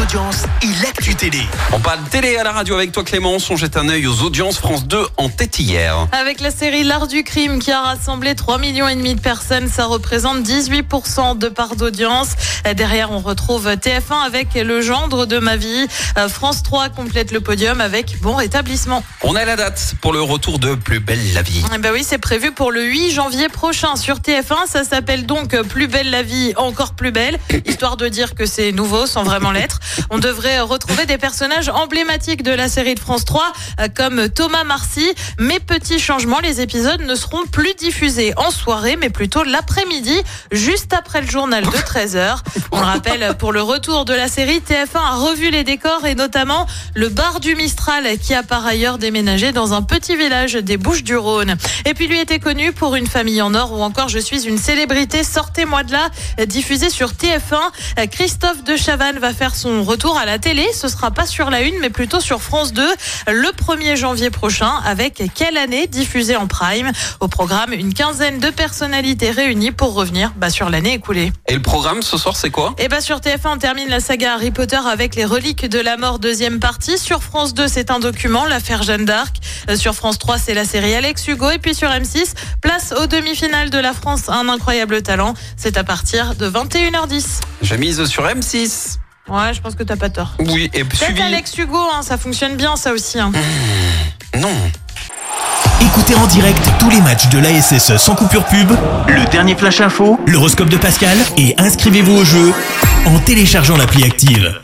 audiences et l'actu télé. On parle télé à la radio avec toi Clémence, on jette un œil aux audiences France 2 en tête hier. Avec la série L'Art du crime qui a rassemblé 3 millions et demi de personnes, ça représente 18% de part d'audience. Derrière, on retrouve TF1 avec Le gendre de ma vie. Euh, France 3 complète le podium avec Bon rétablissement. On a la date pour le retour de Plus belle la vie. Eh ben oui, c'est prévu pour le 8 janvier prochain sur TF1. Ça s'appelle donc Plus belle la vie, encore plus belle, histoire de dire que c'est nouveau sans vraiment On devrait retrouver des personnages emblématiques de la série de France 3 euh, comme Thomas Marcy. Mais petit changement, les épisodes ne seront plus diffusés en soirée mais plutôt l'après-midi, juste après le journal de 13h. On le rappelle, pour le retour de la série, TF1 a revu les décors et notamment le bar du Mistral qui a par ailleurs déménagé dans un petit village des Bouches du Rhône. Et puis lui était connu pour une famille en or ou encore Je suis une célébrité, sortez-moi de là, diffusé sur TF1. Christophe de Chavannes va faire son retour à la télé. Ce sera pas sur la une, mais plutôt sur France 2 le 1er janvier prochain avec Quelle année diffusé en prime. Au programme, une quinzaine de personnalités réunies pour revenir bah, sur l'année écoulée. Et le programme ce soir c'est quoi? Et bah sur TF1 on termine la saga Harry Potter avec les reliques de la mort deuxième partie. Sur France 2 c'est un document, l'affaire Jeanne d'Arc. Euh, Sur France 3 c'est la série Alex Hugo et puis sur M6 place aux demi-finales de la France un incroyable talent. C'est à partir de 21h10. Je mise sur M6. Ouais, je pense que t'as pas tort. Oui, et Peut-être suivi. Alex Hugo, hein, ça fonctionne bien ça aussi. hein. Non. Écoutez en direct tous les matchs de l'ASSE sans coupure pub, le dernier flash info, l'horoscope de Pascal et inscrivez-vous au jeu en téléchargeant l'appli active.